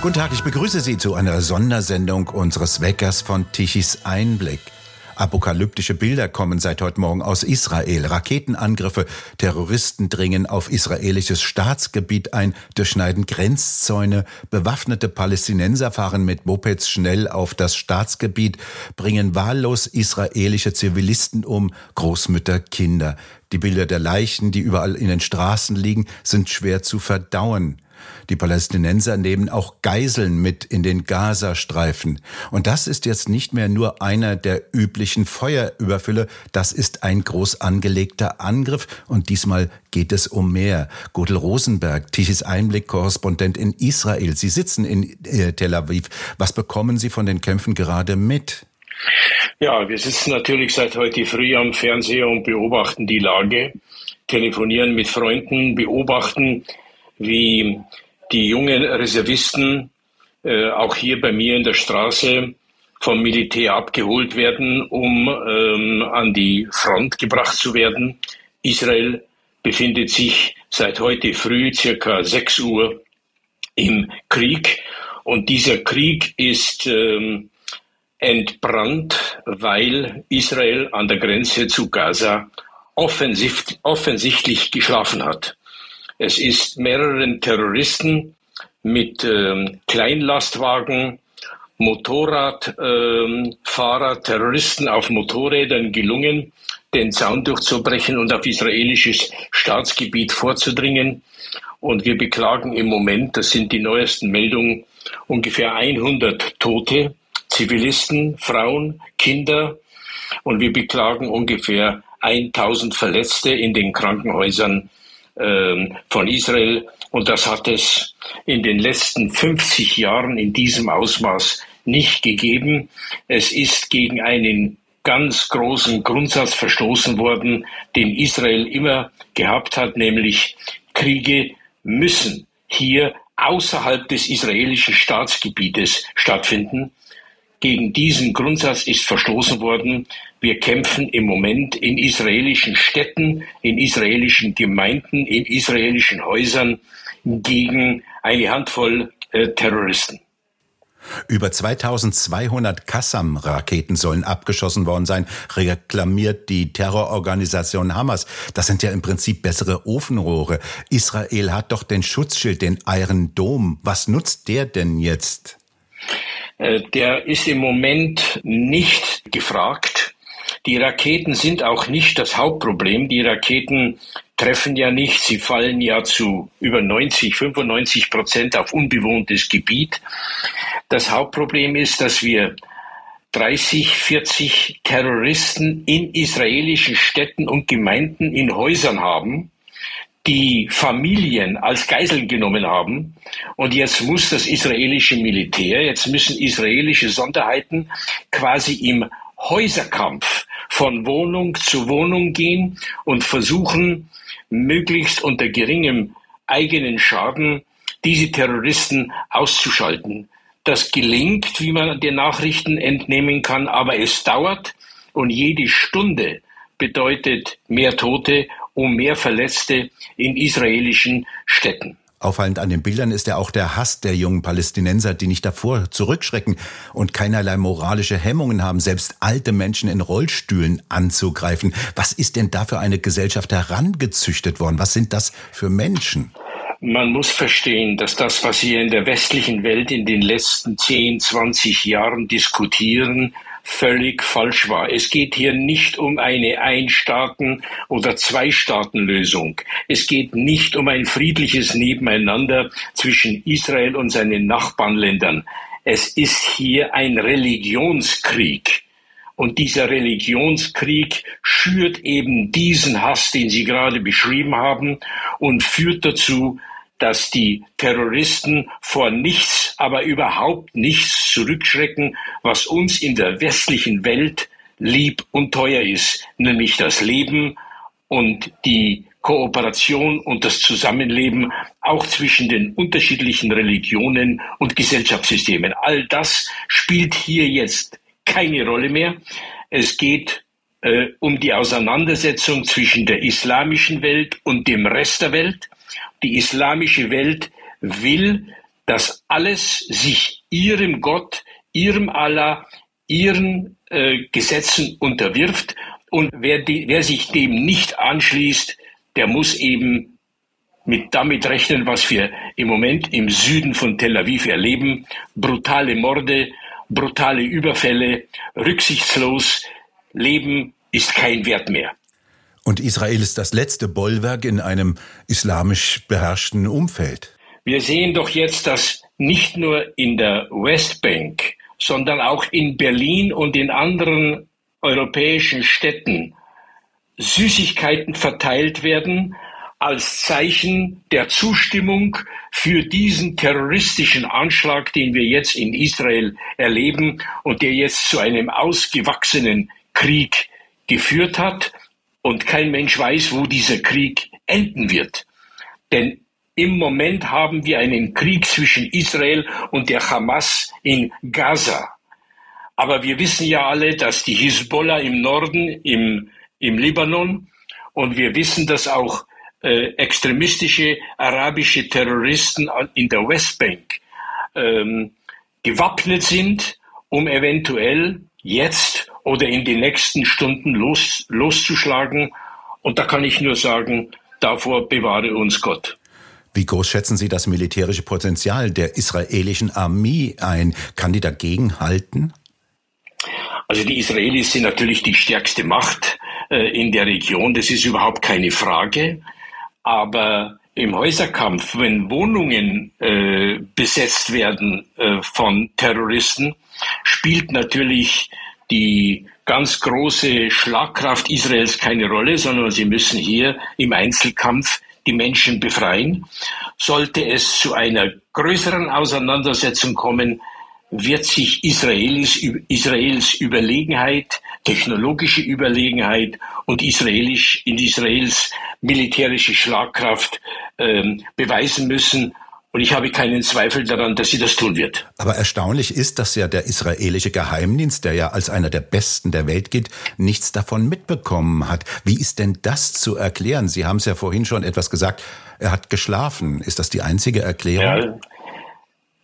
Guten Tag, ich begrüße Sie zu einer Sondersendung unseres Weckers von Tichys Einblick. Apokalyptische Bilder kommen seit heute Morgen aus Israel. Raketenangriffe, Terroristen dringen auf israelisches Staatsgebiet ein, durchschneiden Grenzzäune, bewaffnete Palästinenser fahren mit Mopeds schnell auf das Staatsgebiet, bringen wahllos israelische Zivilisten um, Großmütter, Kinder. Die Bilder der Leichen, die überall in den Straßen liegen, sind schwer zu verdauen. Die Palästinenser nehmen auch Geiseln mit in den Gazastreifen. Und das ist jetzt nicht mehr nur einer der üblichen Feuerüberfülle, das ist ein groß angelegter Angriff und diesmal geht es um mehr. Gudel Rosenberg, Tichys Einblick-Korrespondent in Israel. Sie sitzen in äh, Tel Aviv. Was bekommen Sie von den Kämpfen gerade mit? Ja, wir sitzen natürlich seit heute früh am Fernseher und beobachten die Lage, telefonieren mit Freunden, beobachten, wie die jungen Reservisten äh, auch hier bei mir in der Straße vom Militär abgeholt werden, um ähm, an die Front gebracht zu werden. Israel befindet sich seit heute früh circa 6 Uhr im Krieg und dieser Krieg ist ähm, entbrannt, weil Israel an der Grenze zu Gaza offensichtlich geschlafen hat. Es ist mehreren Terroristen mit ähm, Kleinlastwagen, Motorradfahrer, ähm, Terroristen auf Motorrädern gelungen, den Zaun durchzubrechen und auf israelisches Staatsgebiet vorzudringen. Und wir beklagen im Moment, das sind die neuesten Meldungen, ungefähr 100 Tote, Zivilisten, Frauen, Kinder. Und wir beklagen ungefähr 1000 Verletzte in den Krankenhäusern ähm, von Israel. Und das hat es in den letzten 50 Jahren in diesem Ausmaß nicht gegeben. Es ist gegen einen ganz großen Grundsatz verstoßen worden, den Israel immer gehabt hat, nämlich Kriege müssen hier außerhalb des israelischen Staatsgebietes stattfinden. Gegen diesen Grundsatz ist verstoßen worden. Wir kämpfen im Moment in israelischen Städten, in israelischen Gemeinden, in israelischen Häusern gegen eine Handvoll äh, Terroristen. Über 2200 Qassam-Raketen sollen abgeschossen worden sein, reklamiert die Terrororganisation Hamas. Das sind ja im Prinzip bessere Ofenrohre. Israel hat doch den Schutzschild, den Iron Dome. Was nutzt der denn jetzt? Äh, der ist im Moment nicht gefragt. Die Raketen sind auch nicht das Hauptproblem. Die Raketen treffen ja nicht. Sie fallen ja zu über 90, 95 Prozent auf unbewohntes Gebiet. Das Hauptproblem ist, dass wir 30, 40 Terroristen in israelischen Städten und Gemeinden in Häusern haben, die Familien als Geiseln genommen haben. Und jetzt muss das israelische Militär, jetzt müssen israelische Sonderheiten quasi im Häuserkampf von Wohnung zu Wohnung gehen und versuchen, möglichst unter geringem eigenen Schaden diese Terroristen auszuschalten. Das gelingt, wie man den Nachrichten entnehmen kann, aber es dauert und jede Stunde bedeutet mehr Tote um mehr Verletzte in israelischen Städten. Auffallend an den Bildern ist ja auch der Hass der jungen Palästinenser, die nicht davor zurückschrecken und keinerlei moralische Hemmungen haben, selbst alte Menschen in Rollstühlen anzugreifen. Was ist denn da für eine Gesellschaft herangezüchtet worden? Was sind das für Menschen? Man muss verstehen, dass das, was wir in der westlichen Welt in den letzten 10, 20 Jahren diskutieren, völlig falsch war. Es geht hier nicht um eine Ein-Staaten- oder Zwei-Staaten-Lösung. Es geht nicht um ein friedliches Nebeneinander zwischen Israel und seinen Nachbarländern. Es ist hier ein Religionskrieg. Und dieser Religionskrieg schürt eben diesen Hass, den Sie gerade beschrieben haben, und führt dazu, dass die Terroristen vor nichts, aber überhaupt nichts zurückschrecken, was uns in der westlichen Welt lieb und teuer ist, nämlich das Leben und die Kooperation und das Zusammenleben auch zwischen den unterschiedlichen Religionen und Gesellschaftssystemen. All das spielt hier jetzt keine Rolle mehr. Es geht äh, um die Auseinandersetzung zwischen der islamischen Welt und dem Rest der Welt. Die islamische Welt will, dass alles sich ihrem Gott, ihrem Allah, ihren äh, Gesetzen unterwirft. Und wer, die, wer sich dem nicht anschließt, der muss eben mit damit rechnen, was wir im Moment im Süden von Tel Aviv erleben. Brutale Morde, brutale Überfälle, rücksichtslos. Leben ist kein Wert mehr. Und Israel ist das letzte Bollwerk in einem islamisch beherrschten Umfeld. Wir sehen doch jetzt, dass nicht nur in der Westbank, sondern auch in Berlin und in anderen europäischen Städten Süßigkeiten verteilt werden als Zeichen der Zustimmung für diesen terroristischen Anschlag, den wir jetzt in Israel erleben und der jetzt zu einem ausgewachsenen Krieg geführt hat. Und kein Mensch weiß, wo dieser Krieg enden wird. Denn im Moment haben wir einen Krieg zwischen Israel und der Hamas in Gaza. Aber wir wissen ja alle, dass die Hisbollah im Norden, im, im Libanon, und wir wissen, dass auch äh, extremistische arabische Terroristen in der Westbank ähm, gewappnet sind, um eventuell jetzt oder in den nächsten Stunden los, loszuschlagen. Und da kann ich nur sagen, davor bewahre uns Gott. Wie groß schätzen Sie das militärische Potenzial der israelischen Armee ein? Kann die dagegen halten? Also die Israelis sind natürlich die stärkste Macht äh, in der Region, das ist überhaupt keine Frage. Aber im Häuserkampf, wenn Wohnungen äh, besetzt werden äh, von Terroristen, spielt natürlich die ganz große Schlagkraft Israels keine Rolle, sondern sie müssen hier im Einzelkampf die Menschen befreien. Sollte es zu einer größeren Auseinandersetzung kommen, wird sich Israelis, Israels Überlegenheit, technologische Überlegenheit und Israelisch, in Israels militärische Schlagkraft ähm, beweisen müssen. Und ich habe keinen Zweifel daran, dass sie das tun wird. Aber erstaunlich ist, dass ja der israelische Geheimdienst, der ja als einer der besten der Welt gilt, nichts davon mitbekommen hat. Wie ist denn das zu erklären? Sie haben es ja vorhin schon etwas gesagt, er hat geschlafen. Ist das die einzige Erklärung?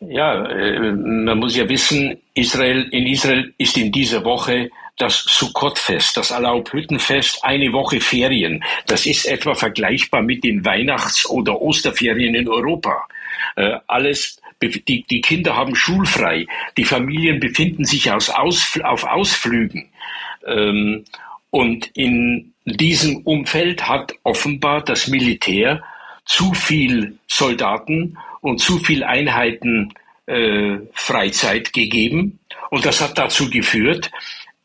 Ja, ja äh, man muss ja wissen, Israel, in Israel ist in dieser Woche das Sukkot-Fest, das Alaubhüttenfest, eine Woche Ferien. Das ist etwa vergleichbar mit den Weihnachts- oder Osterferien in Europa. Äh, alles die, die Kinder haben schulfrei, die Familien befinden sich aus, aus, auf Ausflügen. Ähm, und in diesem Umfeld hat offenbar das Militär zu viel Soldaten und zu viel Einheiten äh, Freizeit gegeben. Und das hat dazu geführt,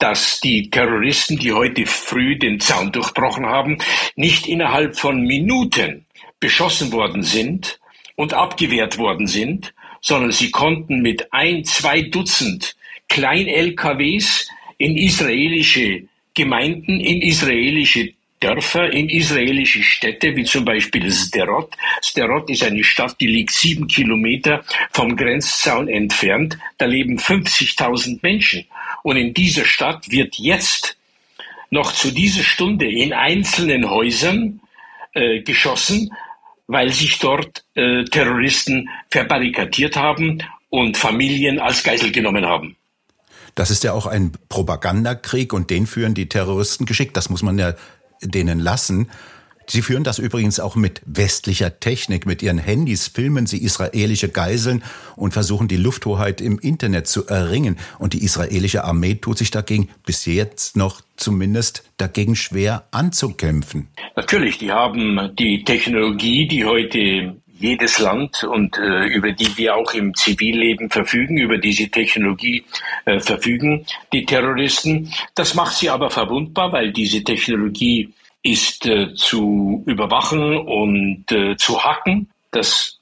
dass die Terroristen, die heute früh den Zaun durchbrochen haben, nicht innerhalb von Minuten beschossen worden sind und abgewehrt worden sind, sondern sie konnten mit ein, zwei Dutzend Klein-LKWs in israelische Gemeinden, in israelische Dörfer, in israelische Städte, wie zum Beispiel Sderot. Sderot ist eine Stadt, die liegt sieben Kilometer vom Grenzzaun entfernt. Da leben 50.000 Menschen. Und in dieser Stadt wird jetzt noch zu dieser Stunde in einzelnen Häusern äh, geschossen, weil sich dort äh, Terroristen verbarrikadiert haben und Familien als Geisel genommen haben. Das ist ja auch ein Propagandakrieg und den führen die Terroristen geschickt. Das muss man ja denen lassen. Sie führen das übrigens auch mit westlicher Technik. Mit ihren Handys filmen sie israelische Geiseln und versuchen die Lufthoheit im Internet zu erringen. Und die israelische Armee tut sich dagegen bis jetzt noch zumindest dagegen schwer anzukämpfen. Natürlich, die haben die Technologie, die heute jedes Land und äh, über die wir auch im Zivilleben verfügen, über diese Technologie äh, verfügen, die Terroristen. Das macht sie aber verwundbar, weil diese Technologie ist äh, zu überwachen und äh, zu hacken. Das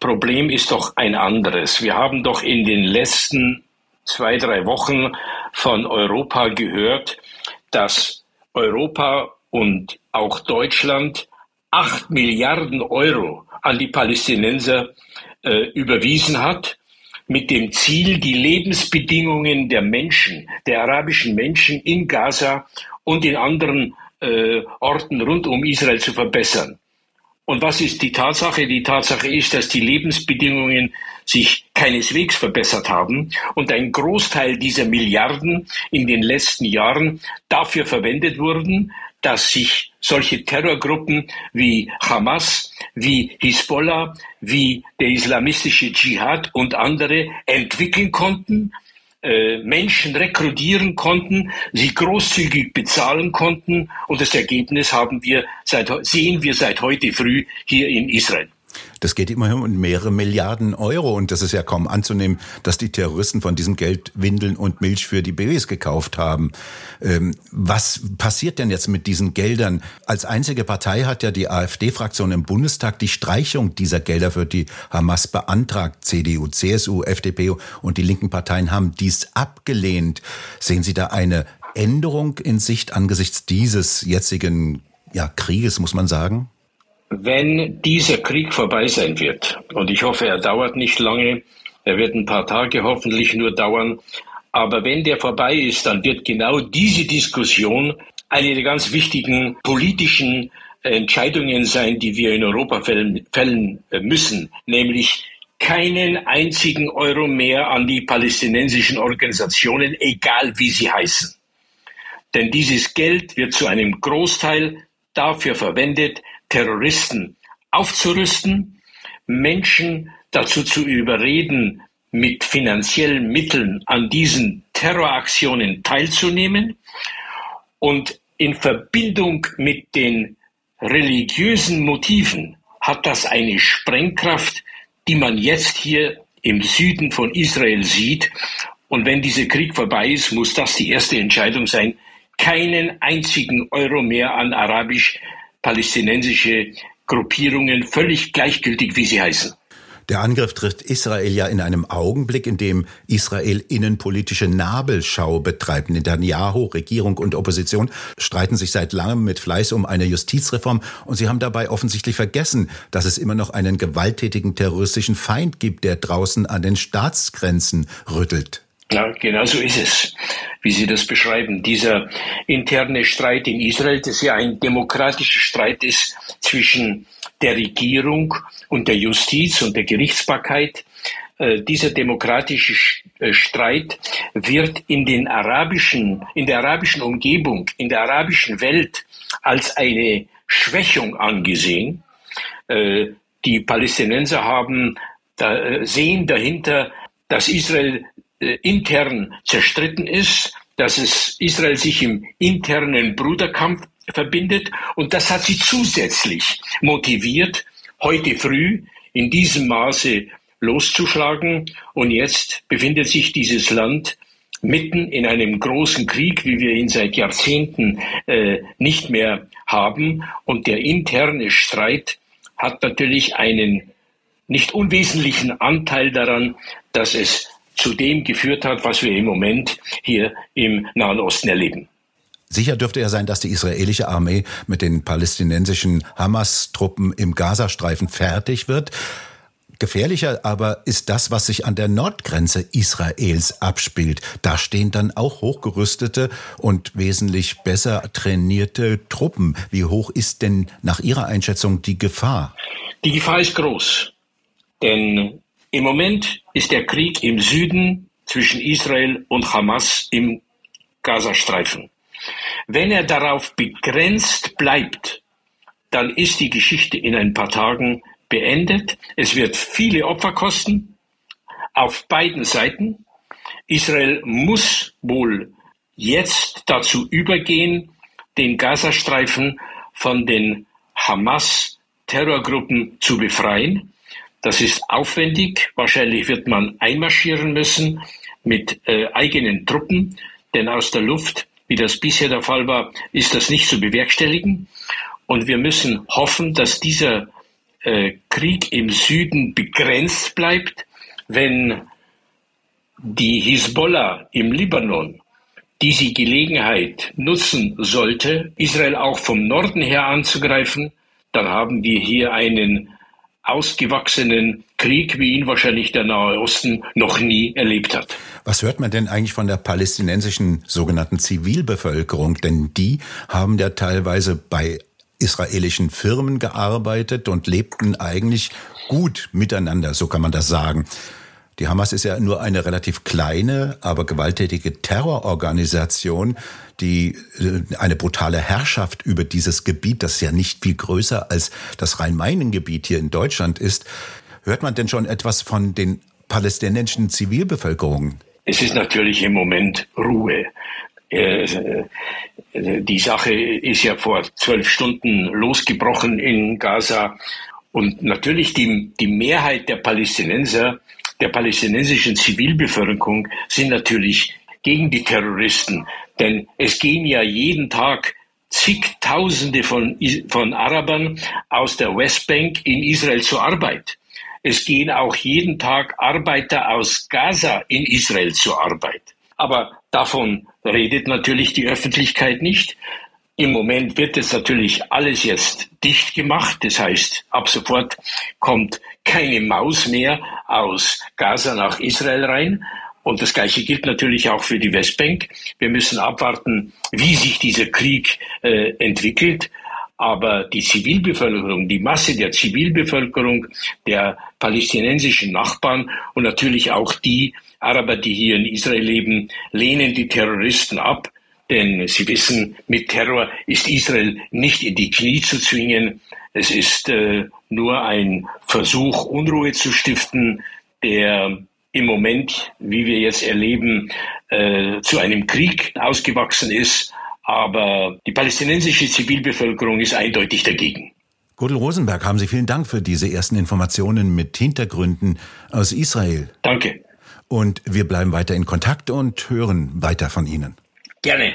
Problem ist doch ein anderes. Wir haben doch in den letzten zwei, drei Wochen von Europa gehört, dass Europa und auch Deutschland acht Milliarden Euro an die Palästinenser äh, überwiesen hat, mit dem Ziel, die Lebensbedingungen der Menschen, der arabischen Menschen in Gaza und in anderen äh, Orten rund um Israel zu verbessern. Und was ist die Tatsache? Die Tatsache ist, dass die Lebensbedingungen sich keineswegs verbessert haben und ein Großteil dieser Milliarden in den letzten Jahren dafür verwendet wurden, dass sich solche Terrorgruppen wie Hamas, wie Hisbollah, wie der islamistische Dschihad und andere entwickeln konnten, äh, Menschen rekrutieren konnten, sie großzügig bezahlen konnten und das Ergebnis haben wir seit, sehen wir seit heute früh hier in Israel. Das geht immerhin um mehrere Milliarden Euro und das ist ja kaum anzunehmen, dass die Terroristen von diesem Geld Windeln und Milch für die Babys gekauft haben. Ähm, was passiert denn jetzt mit diesen Geldern? Als einzige Partei hat ja die AfD-Fraktion im Bundestag die Streichung dieser Gelder für die Hamas beantragt. CDU, CSU, FDP und die linken Parteien haben dies abgelehnt. Sehen Sie da eine Änderung in Sicht angesichts dieses jetzigen ja, Krieges, muss man sagen? Wenn dieser Krieg vorbei sein wird, und ich hoffe, er dauert nicht lange, er wird ein paar Tage hoffentlich nur dauern, aber wenn der vorbei ist, dann wird genau diese Diskussion eine der ganz wichtigen politischen Entscheidungen sein, die wir in Europa fällen, fällen müssen, nämlich keinen einzigen Euro mehr an die palästinensischen Organisationen, egal wie sie heißen. Denn dieses Geld wird zu einem Großteil dafür verwendet, Terroristen aufzurüsten, Menschen dazu zu überreden, mit finanziellen Mitteln an diesen Terroraktionen teilzunehmen und in Verbindung mit den religiösen Motiven hat das eine Sprengkraft, die man jetzt hier im Süden von Israel sieht. Und wenn dieser Krieg vorbei ist, muss das die erste Entscheidung sein, keinen einzigen Euro mehr an arabisch palästinensische Gruppierungen, völlig gleichgültig, wie sie heißen. Der Angriff trifft Israel ja in einem Augenblick, in dem Israel innenpolitische Nabelschau betreibt. Netanyahu, Regierung und Opposition streiten sich seit langem mit Fleiß um eine Justizreform und sie haben dabei offensichtlich vergessen, dass es immer noch einen gewalttätigen terroristischen Feind gibt, der draußen an den Staatsgrenzen rüttelt. Ja, genau so ist es, wie Sie das beschreiben. Dieser interne Streit in Israel, das ja ein demokratischer Streit ist zwischen der Regierung und der Justiz und der Gerichtsbarkeit. Äh, dieser demokratische äh, Streit wird in den arabischen, in der arabischen Umgebung, in der arabischen Welt als eine Schwächung angesehen. Äh, die Palästinenser haben, sehen dahinter, dass Israel intern zerstritten ist, dass es Israel sich im internen Bruderkampf verbindet und das hat sie zusätzlich motiviert, heute früh in diesem Maße loszuschlagen und jetzt befindet sich dieses Land mitten in einem großen Krieg, wie wir ihn seit Jahrzehnten äh, nicht mehr haben. Und der interne Streit hat natürlich einen nicht unwesentlichen Anteil daran, dass es zu dem geführt hat, was wir im Moment hier im Nahen Osten erleben. Sicher dürfte er sein, dass die israelische Armee mit den palästinensischen Hamas-Truppen im Gazastreifen fertig wird. Gefährlicher aber ist das, was sich an der Nordgrenze Israels abspielt. Da stehen dann auch hochgerüstete und wesentlich besser trainierte Truppen. Wie hoch ist denn nach Ihrer Einschätzung die Gefahr? Die Gefahr ist groß. Denn im Moment ist der Krieg im Süden zwischen Israel und Hamas im Gazastreifen. Wenn er darauf begrenzt bleibt, dann ist die Geschichte in ein paar Tagen beendet. Es wird viele Opfer kosten auf beiden Seiten. Israel muss wohl jetzt dazu übergehen, den Gazastreifen von den Hamas-Terrorgruppen zu befreien. Das ist aufwendig. Wahrscheinlich wird man einmarschieren müssen mit äh, eigenen Truppen, denn aus der Luft, wie das bisher der Fall war, ist das nicht zu bewerkstelligen. Und wir müssen hoffen, dass dieser äh, Krieg im Süden begrenzt bleibt, wenn die Hisbollah im Libanon diese Gelegenheit nutzen sollte, Israel auch vom Norden her anzugreifen, dann haben wir hier einen ausgewachsenen Krieg, wie ihn wahrscheinlich der Nahe Osten noch nie erlebt hat. Was hört man denn eigentlich von der palästinensischen sogenannten Zivilbevölkerung? Denn die haben ja teilweise bei israelischen Firmen gearbeitet und lebten eigentlich gut miteinander, so kann man das sagen. Die Hamas ist ja nur eine relativ kleine, aber gewalttätige Terrororganisation, die äh, eine brutale Herrschaft über dieses Gebiet, das ja nicht viel größer als das Rhein-Main-Gebiet hier in Deutschland ist. Hört man denn schon etwas von den palästinensischen Zivilbevölkerungen? Es ist natürlich im Moment Ruhe. Äh, äh, die Sache ist ja vor zwölf Stunden losgebrochen in Gaza. Und natürlich die, die Mehrheit der Palästinenser der palästinensischen Zivilbevölkerung sind natürlich gegen die Terroristen. Denn es gehen ja jeden Tag zigtausende von, von Arabern aus der Westbank in Israel zur Arbeit. Es gehen auch jeden Tag Arbeiter aus Gaza in Israel zur Arbeit. Aber davon redet natürlich die Öffentlichkeit nicht. Im Moment wird es natürlich alles jetzt dicht gemacht. Das heißt, ab sofort kommt keine Maus mehr aus Gaza nach Israel rein. Und das Gleiche gilt natürlich auch für die Westbank. Wir müssen abwarten, wie sich dieser Krieg äh, entwickelt. Aber die Zivilbevölkerung, die Masse der Zivilbevölkerung, der palästinensischen Nachbarn und natürlich auch die Araber, die hier in Israel leben, lehnen die Terroristen ab. Denn sie wissen, mit Terror ist Israel nicht in die Knie zu zwingen. Es ist äh, nur ein Versuch, Unruhe zu stiften, der im Moment, wie wir jetzt erleben, äh, zu einem Krieg ausgewachsen ist. Aber die palästinensische Zivilbevölkerung ist eindeutig dagegen. Gudel Rosenberg, haben Sie vielen Dank für diese ersten Informationen mit Hintergründen aus Israel. Danke. Und wir bleiben weiter in Kontakt und hören weiter von Ihnen. Gerne.